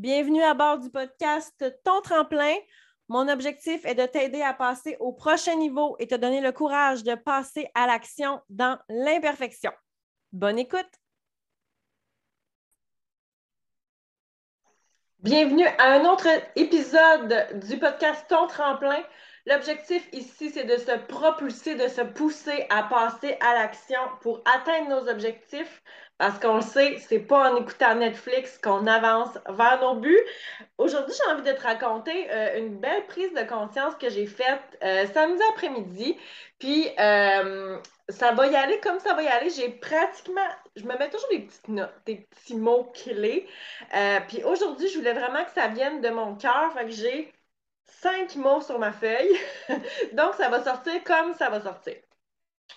Bienvenue à bord du podcast Ton tremplin. Mon objectif est de t'aider à passer au prochain niveau et te donner le courage de passer à l'action dans l'imperfection. Bonne écoute! Bienvenue à un autre épisode du podcast Ton tremplin. L'objectif ici, c'est de se propulser, de se pousser à passer à l'action pour atteindre nos objectifs. Parce qu'on le sait, c'est pas en écoutant Netflix qu'on avance vers nos buts. Aujourd'hui, j'ai envie de te raconter euh, une belle prise de conscience que j'ai faite euh, samedi après-midi. Puis, euh, ça va y aller comme ça va y aller. J'ai pratiquement, je me mets toujours des petites notes, des petits mots clés. puis aujourd'hui, je voulais vraiment que ça vienne de mon cœur. Fait que j'ai cinq mots sur ma feuille. Donc, ça va sortir comme ça va sortir.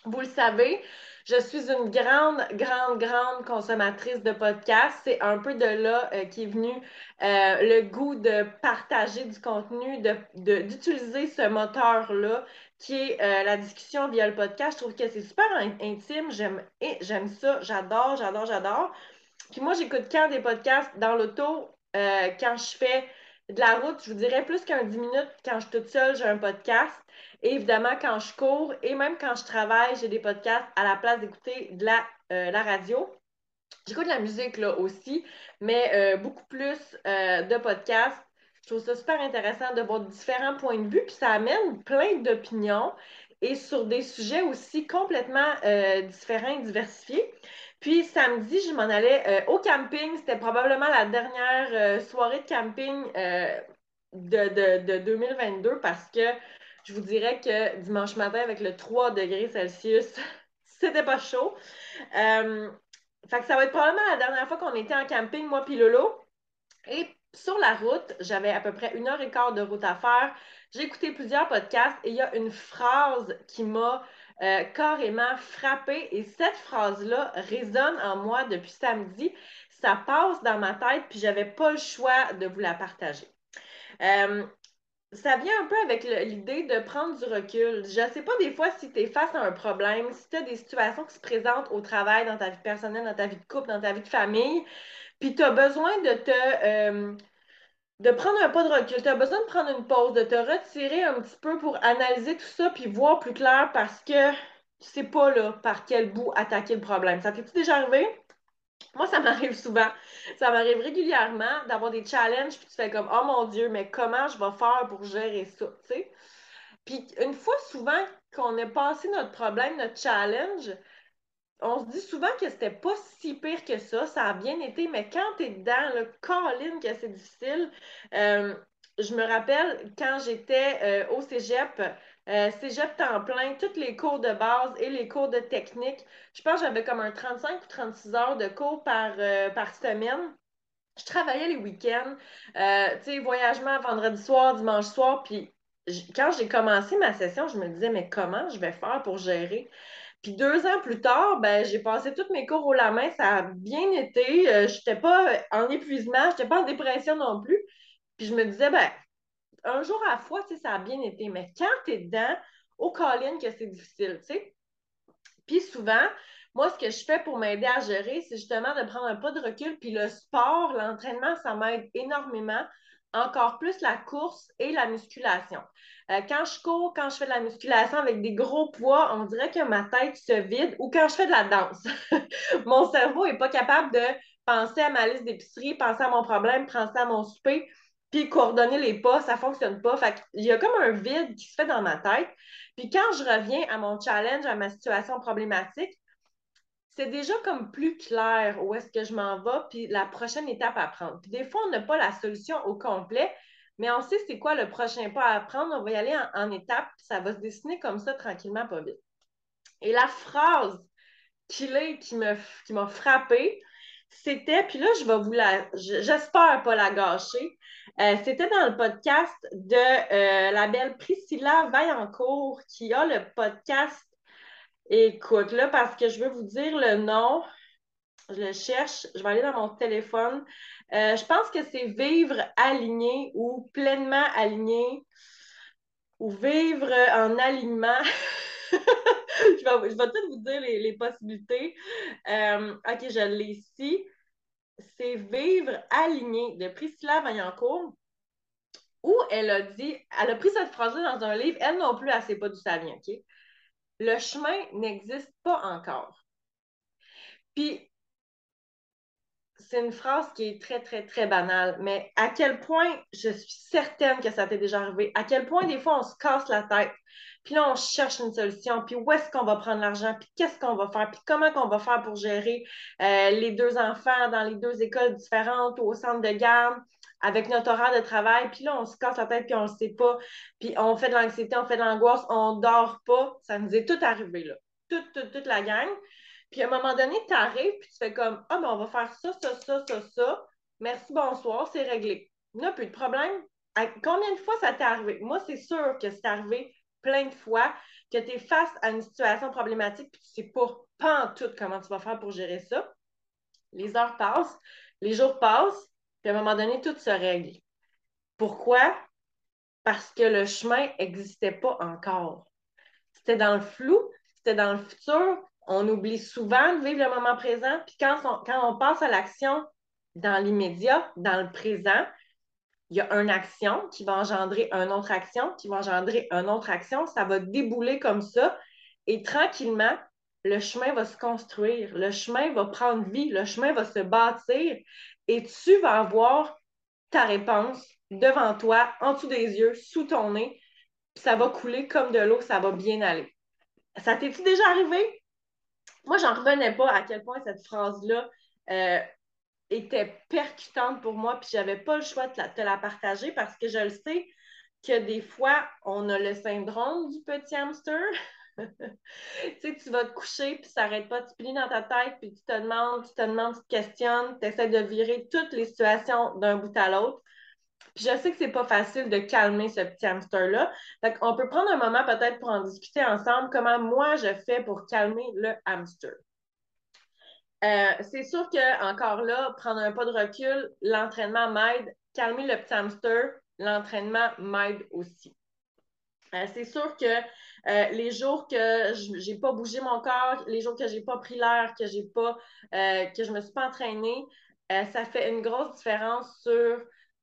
Vous le savez, je suis une grande, grande, grande consommatrice de podcasts. C'est un peu de là euh, qui est venu euh, le goût de partager du contenu, d'utiliser ce moteur-là qui est euh, la discussion via le podcast. Je trouve que c'est super intime. J'aime ça. J'adore, j'adore, j'adore. Puis moi, j'écoute quand des podcasts dans l'auto, quand je fais de la route, je vous dirais plus qu'un 10 minutes, quand je suis toute seule, j'ai un podcast. Et évidemment, quand je cours et même quand je travaille, j'ai des podcasts à la place d'écouter de la, euh, radio. J'écoute de la musique là aussi, mais euh, beaucoup plus euh, de podcasts. Je trouve ça super intéressant de voir différents points de vue, puis ça amène plein d'opinions et sur des sujets aussi complètement différents et diversifiés. Puis samedi, je m'en allais au camping. C'était probablement la dernière soirée de camping de, de, 2022 parce que je vous dirais que dimanche matin, avec le 3 degrés Celsius, c'était pas chaud. Euh, fait que ça va être probablement la dernière fois qu'on était en camping, moi puis Lolo. Et sur la route, j'avais à peu près une heure et quart de route à faire. J'ai écouté plusieurs podcasts et il y a une phrase qui m'a euh, carrément frappée. Et cette phrase-là résonne en moi depuis samedi. Ça passe dans ma tête, puis j'avais pas le choix de vous la partager. Euh, ça vient un peu avec l'idée de prendre du recul. Je ne sais pas des fois si tu es face à un problème, si tu as des situations qui se présentent au travail, dans ta vie personnelle, dans ta vie de couple, dans ta vie de famille, puis tu as besoin de te euh, de prendre un pas de recul, tu as besoin de prendre une pause, de te retirer un petit peu pour analyser tout ça puis voir plus clair parce que tu sais pas là par quel bout attaquer le problème. Ça t'est-tu déjà arrivé? Moi, ça m'arrive souvent. Ça m'arrive régulièrement d'avoir des challenges, puis tu fais comme, oh mon Dieu, mais comment je vais faire pour gérer ça, tu sais? Puis une fois souvent qu'on a passé notre problème, notre challenge, on se dit souvent que c'était pas si pire que ça, ça a bien été, mais quand tu es dedans, le colline que c'est difficile. Euh, je me rappelle quand j'étais euh, au cégep, euh, cégep temps plein, tous les cours de base et les cours de technique. Je pense que j'avais comme un 35 ou 36 heures de cours par, par semaine. Je travaillais les week-ends, tu sais, voyagement vendredi soir, dimanche soir. Puis quand j'ai commencé ma session, je me disais, mais comment je vais faire pour gérer? Puis deux ans plus tard, ben, j'ai passé tous mes cours au la main, ça a bien été. je n'étais pas en épuisement, je n'étais pas en dépression non plus. Puis je me disais, ben, un jour à la fois, ça a bien été. Mais quand tu es dedans, au call que c'est difficile, tu sais. Puis souvent, moi, ce que je fais pour m'aider à gérer, c'est justement de prendre un pas de recul. Puis le sport, l'entraînement, ça m'aide énormément. Encore plus la course et la musculation. Euh, quand je cours, quand je fais de la musculation avec des gros poids, on dirait que ma tête se vide ou quand je fais de la danse. mon cerveau n'est pas capable de penser à ma liste d'épicerie, penser à mon problème, penser à mon souper puis coordonner les pas, ça ne fonctionne pas. Il y a comme un vide qui se fait dans ma tête. Puis quand je reviens à mon challenge, à ma situation problématique, c'est déjà comme plus clair où est-ce que je m'en vais, puis la prochaine étape à prendre. Puis des fois, on n'a pas la solution au complet, mais on sait c'est quoi le prochain pas à prendre. On va y aller en, étapes, puis ça va se dessiner comme ça tranquillement, pas vite. Et la phrase qui, qui m'a frappée, c'était, puis là, je vais vous la, j'espère pas la gâcher. Euh, c'était dans le podcast de euh, la belle Priscilla Vaillancourt qui a le podcast. Écoute, là, parce que je veux vous dire le nom, je le cherche, je vais aller dans mon téléphone. Euh, je pense que c'est Vivre aligné ou pleinement aligné ou Vivre en alignement. je, vais, tout vous dire les, possibilités. ok, je l'ai ici. c'est Vivre aligné de Priscilla Vaillancourt, où elle a dit, elle a pris cette phrase-là dans un livre, elle non plus, elle ne sait pas d'où ça vient, OK? Le chemin n'existe pas encore. Puis, c'est une phrase qui est très, très, très banale, mais à quel point je suis certaine que ça t'est déjà arrivé, à quel point des fois on se casse la tête, puis là on cherche une solution, puis où est-ce qu'on va prendre l'argent, puis qu'est-ce qu'on va faire, puis comment qu'on va faire pour gérer euh, les deux enfants dans les deux écoles différentes ou au centre de garde avec notre horaire de travail, puis là on se casse la tête, puis on ne le sait pas, puis on fait de l'anxiété, on fait de l'angoisse, on ne dort pas, ça nous est tout arrivé là, toute, toute, toute la gang. Puis à un moment donné, tu arrives, puis tu fais comme Ah, ben on va faire ça, ça, ça, ça, ça. Merci, bonsoir, c'est réglé. A plus de problème. combien de fois ça t'est arrivé? Moi, c'est sûr que c'est arrivé plein de fois que tu es face à une situation problématique, puis tu ne sais pas en tout comment tu vas faire pour gérer ça. Les heures passent, les jours passent, puis à un moment donné, tout se règle. Pourquoi? Parce que le chemin n'existait pas encore. C'était dans le flou, c'était dans le futur, on oublie souvent de vivre le moment présent. Puis quand on, quand on passe à l'action dans l'immédiat, dans le présent, il y a une action qui va engendrer une autre action, qui va engendrer une autre action. Ça va débouler comme ça. Et tranquillement, le chemin va se construire, le chemin va prendre vie, le chemin va se bâtir et tu vas avoir ta réponse devant toi, en dessous des yeux, sous ton nez. Ça va couler comme de l'eau, ça va bien aller. Ça t'est-tu déjà arrivé? moi, j'en revenais pas à quel point cette phrase-là euh, était percutante pour moi, puis j'avais pas le choix de te la partager parce que je le sais que des fois, on a le syndrome du petit hamster. Tu sais, tu vas te coucher, puis ça n'arrête pas de se plier dans ta tête, puis tu te demandes, tu te demandes, tu te questionnes, tu essaies de virer toutes les situations d'un bout à l'autre. Puis je sais que c'est pas facile de calmer ce petit hamster-là. Fait qu'on peut prendre un moment peut-être pour en discuter ensemble, comment moi je fais pour calmer le hamster. Euh, c'est sûr que, encore là, prendre un pas de recul, l'entraînement m'aide. Calmer le petit hamster, l'entraînement m'aide aussi. Euh, c'est sûr que euh, les jours que je n'ai pas bougé mon corps, les jours que je n'ai pas pris l'air, que j'ai pas, que je me suis pas entraînée, ça fait une grosse différence sur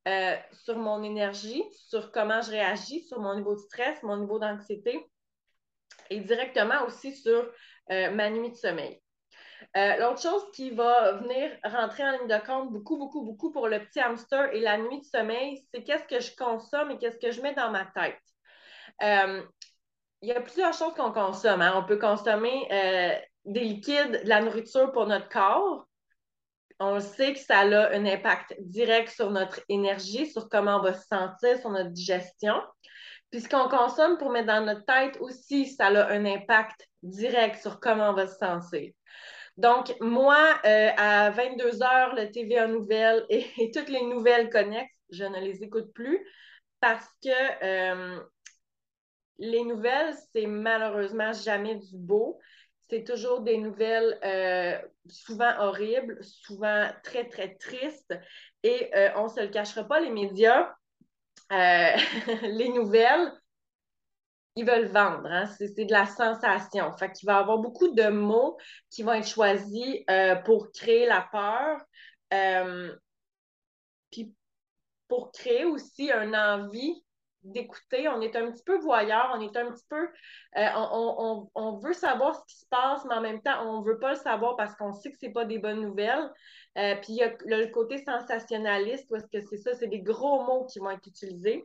euh, sur mon énergie, sur comment je réagis, sur mon niveau de stress, mon niveau d'anxiété et directement aussi sur euh, ma nuit de sommeil. Euh, l'autre chose qui va venir rentrer en ligne de compte beaucoup, beaucoup, beaucoup pour le petit hamster et la nuit de sommeil, c'est qu'est-ce que je consomme et qu'est-ce que je mets dans ma tête. Il y a plusieurs choses qu'on consomme. Hein. On peut consommer des liquides, de la nourriture pour notre corps on sait que ça a un impact direct sur notre énergie, sur comment on va se sentir, sur notre digestion. Puis ce qu'on consomme pour mettre dans notre tête aussi, ça a un impact direct sur comment on va se sentir. Donc, moi, euh, à 22 heures, le TVA Nouvelles et, et, toutes les nouvelles connexes, je ne les écoute plus parce que euh, les nouvelles, c'est malheureusement jamais du beau c'est toujours des nouvelles euh, souvent horribles, souvent très, très tristes. Et euh, on ne se le cachera pas, les médias, euh, les nouvelles, ils veulent vendre. Hein? C'est, de la sensation. Fait va y avoir beaucoup de mots qui vont être choisis pour créer la peur. puis pour créer aussi une envie d'écouter, on est un petit peu voyeur, on est un petit peu, euh, on, veut savoir ce qui se passe, mais en même temps, on ne veut pas le savoir parce qu'on sait que ce n'est pas des bonnes nouvelles. Euh, puis il y a le, côté sensationnaliste, parce que c'est ça, c'est des gros mots qui vont être utilisés.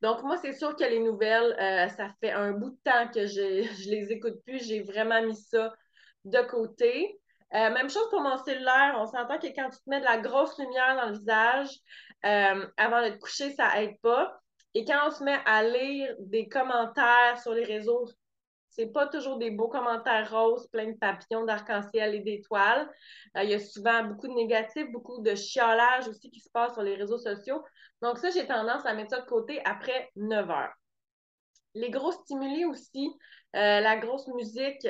Donc, moi, c'est sûr que les nouvelles, euh, ça fait un bout de temps que je ne les écoute plus. J'ai vraiment mis ça de côté. même chose pour mon cellulaire. On s'entend que quand tu te mets de la grosse lumière dans le visage, euh, avant de te coucher, ça aide pas. Et quand on se met à lire des commentaires sur les réseaux, c'est pas toujours des beaux commentaires roses, pleins de papillons, d'arc-en-ciel et d'étoiles. Euh, il y a souvent beaucoup de négatifs, beaucoup de chiolage aussi qui se passe sur les réseaux sociaux. Donc ça, j'ai tendance à mettre ça de côté après 9 heures. Les gros stimuli aussi, euh, la grosse musique,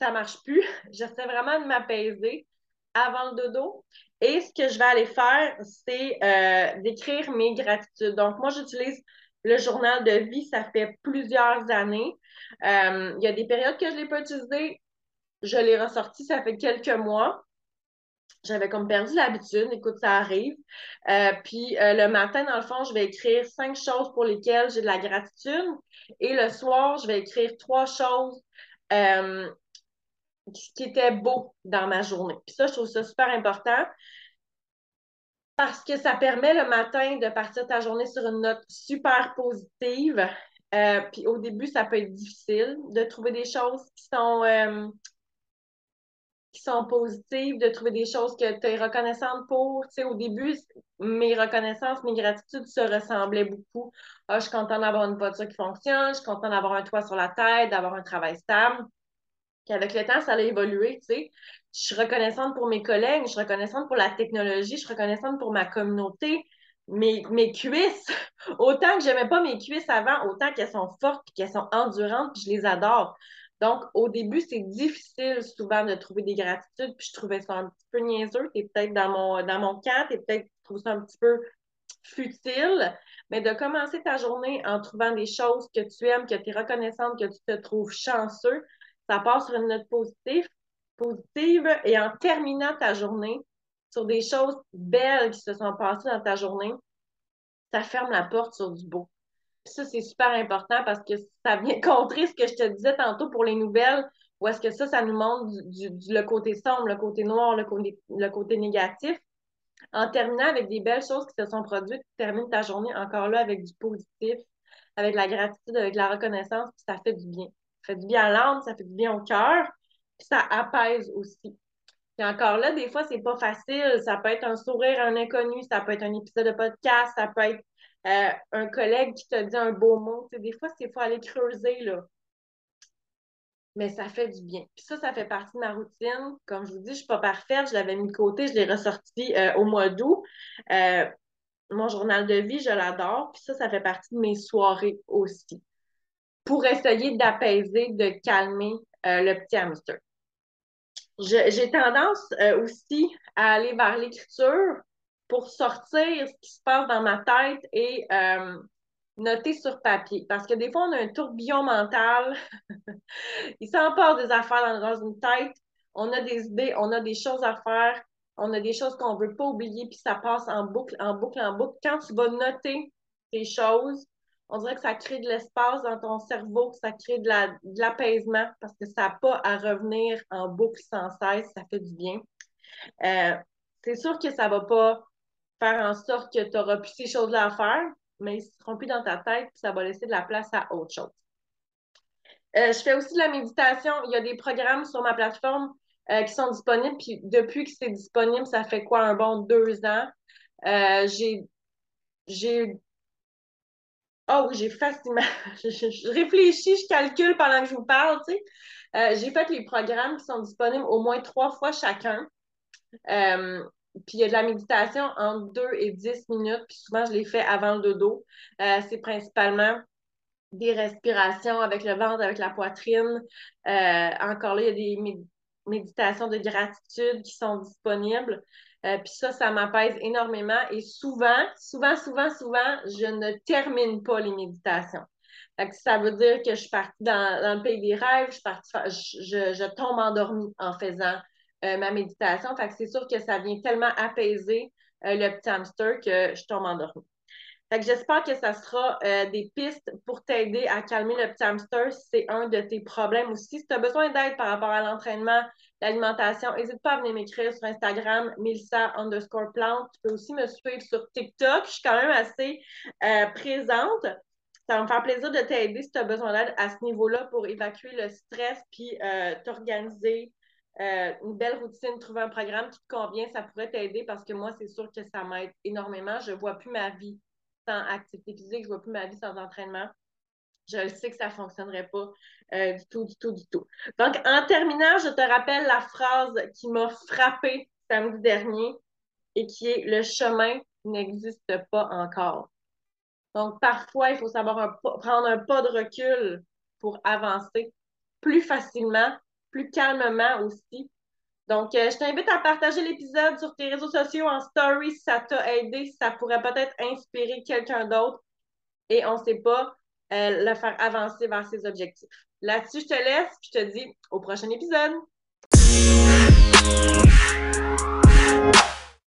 ça marche plus. J'essaie vraiment de m'apaiser avant le dodo. Et ce que je vais aller faire, c'est euh, d'écrire mes gratitudes. Donc, moi, j'utilise le journal de vie, ça fait plusieurs années. Euh, il y a des périodes que je ne l'ai pas utilisé. Je l'ai ressorti, ça fait quelques mois. j'avais comme perdu l'habitude. Écoute, ça arrive. Euh, puis euh, le matin, dans le fond, je vais écrire cinq choses pour lesquelles j'ai de la gratitude. Et le soir, je vais écrire trois choses euh, qui étaient beaux dans ma journée. Puis ça, je trouve ça super important parce que ça permet le matin de partir ta journée sur une note super positive. puis au début, ça peut être difficile de trouver des choses qui sont qui sont positives, de trouver des choses que tu es reconnaissante pour. Tu sais, au début, mes reconnaissances, mes gratitudes se ressemblaient beaucoup. Ah, je suis contente d'avoir une voiture qui fonctionne, je suis contente d'avoir un toit sur la tête, d'avoir un travail stable. Puis avec le temps, ça a évolué, tu sais. Je suis reconnaissante pour mes collègues, je suis reconnaissante pour la technologie, je suis reconnaissante pour ma communauté. Mes, mes cuisses, autant que j'aimais pas mes cuisses avant, autant qu'elles sont fortes, qu'elles sont endurantes, puis je les adore. Donc, au début, c'est difficile souvent de trouver des gratitudes, puis je trouvais ça un petit peu niaiseux. Tu es peut-être dans mon, dans mon camp, tu peut-être trouvé ça un petit peu futile, mais de commencer ta journée en trouvant des choses que tu aimes, que tu es reconnaissante, que tu te trouves chanceux, ça passe sur une note positive, positive et en terminant ta journée sur des choses belles qui se sont passées dans ta journée, ça ferme la porte sur du beau ça, c'est super important parce que ça vient contrer ce que je te disais tantôt pour les nouvelles, ou est-ce que ça, ça nous montre du, le côté sombre, le côté noir, le côté, le côté négatif. En terminant avec des belles choses qui se sont produites, tu termines ta journée encore là avec du positif, avec la gratitude, avec la reconnaissance, puis ça fait du bien. Ça fait du bien à l'âme, ça fait du bien au cœur, puis ça apaise aussi. Puis encore là, des fois, c'est pas facile. Ça peut être un sourire à un inconnu, ça peut être un épisode de podcast, ça peut être euh, un collègue qui te dit un beau mot. des fois, il faut aller creuser, là. Mais ça fait du bien. Puis ça, ça fait partie de ma routine. Comme je vous dis, je suis pas parfaite. Je l'avais mis de côté. Je l'ai ressorti euh, au mois d'août. Euh, mon journal de vie, je l'adore. Puis ça, ça fait partie de mes soirées aussi. Pour essayer d'apaiser, de calmer le petit hamster. J'ai tendance aussi à aller vers l'écriture pour sortir ce qui se passe dans ma tête et euh, noter sur papier. Parce que des fois, on a un tourbillon mental. Il s'empare des affaires dans, une tête. On a des idées, on a des choses à faire, on a des choses qu'on ne veut pas oublier, puis ça passe en boucle, en boucle, en boucle. Quand tu vas noter ces choses, on dirait que ça crée de l'espace dans ton cerveau, que ça crée de l'apaisement parce que ça n'a pas à revenir en boucle sans cesse, ça fait du bien. Euh, c'est sûr que ça ne va pas faire en sorte que tu n'auras plus ces choses-là à faire, mais ils ne seront plus dans ta tête, puis ça va laisser de la place à autre chose. Euh, je fais aussi de la méditation. Il y a des programmes sur ma plateforme euh, qui sont disponibles, puis depuis que c'est disponible, ça fait quoi, un bon deux ans? Euh, j'ai. J'ai. Oh, j'ai facilement. je, réfléchis, je calcule pendant que je vous parle, tu sais. j'ai fait les programmes qui sont disponibles au moins trois fois chacun. Puis il y a de la méditation entre 2 et 10 minutes, puis souvent je les fais avant le dodo. Euh, c'est principalement des respirations avec le ventre, avec la poitrine. Euh, encore là, il y a des méditations de gratitude qui sont disponibles. Euh, puis ça, ça m'apaise énormément. Et souvent, souvent, souvent, souvent, je ne termine pas les méditations. ça veut dire que je suis partie dans, le pays des rêves, je, je, tombe endormie en faisant euh, ma méditation. Fait que c'est sûr que ça vient tellement apaiser euh, le petit hamster que je tombe endormie. Fait que j'espère que ça sera des pistes pour t'aider à calmer le petit hamster si c'est un de tes problèmes aussi. Si tu as besoin d'aide par rapport à l'entraînement, l'alimentation, n'hésite pas à venir m'écrire sur Instagram, Milsa underscore plante. Tu peux aussi me suivre sur TikTok. Je suis quand même assez présente. Ça va me faire plaisir de t'aider si tu as besoin d'aide à ce niveau-là pour évacuer le stress puis t'organiser euh, une belle routine, trouver un programme qui te convient, ça pourrait t'aider parce que moi, c'est sûr que ça m'aide énormément. Je ne vois plus ma vie sans activité physique, je ne vois plus ma vie sans entraînement. Je sais que ça ne fonctionnerait pas euh, du tout, du tout, du tout. Donc, en terminant, je te rappelle la phrase qui m'a frappée samedi dernier et qui est Le chemin n'existe pas encore. Donc, parfois, il faut savoir prendre un pas de recul pour avancer plus facilement plus calmement aussi. Donc, euh, je t'invite à partager l'épisode sur tes réseaux sociaux en story si ça t'a aidé, si ça pourrait peut-être inspirer quelqu'un d'autre et on ne sait pas euh, le faire avancer vers ses objectifs. Là-dessus, je te laisse, puis je te dis au prochain épisode.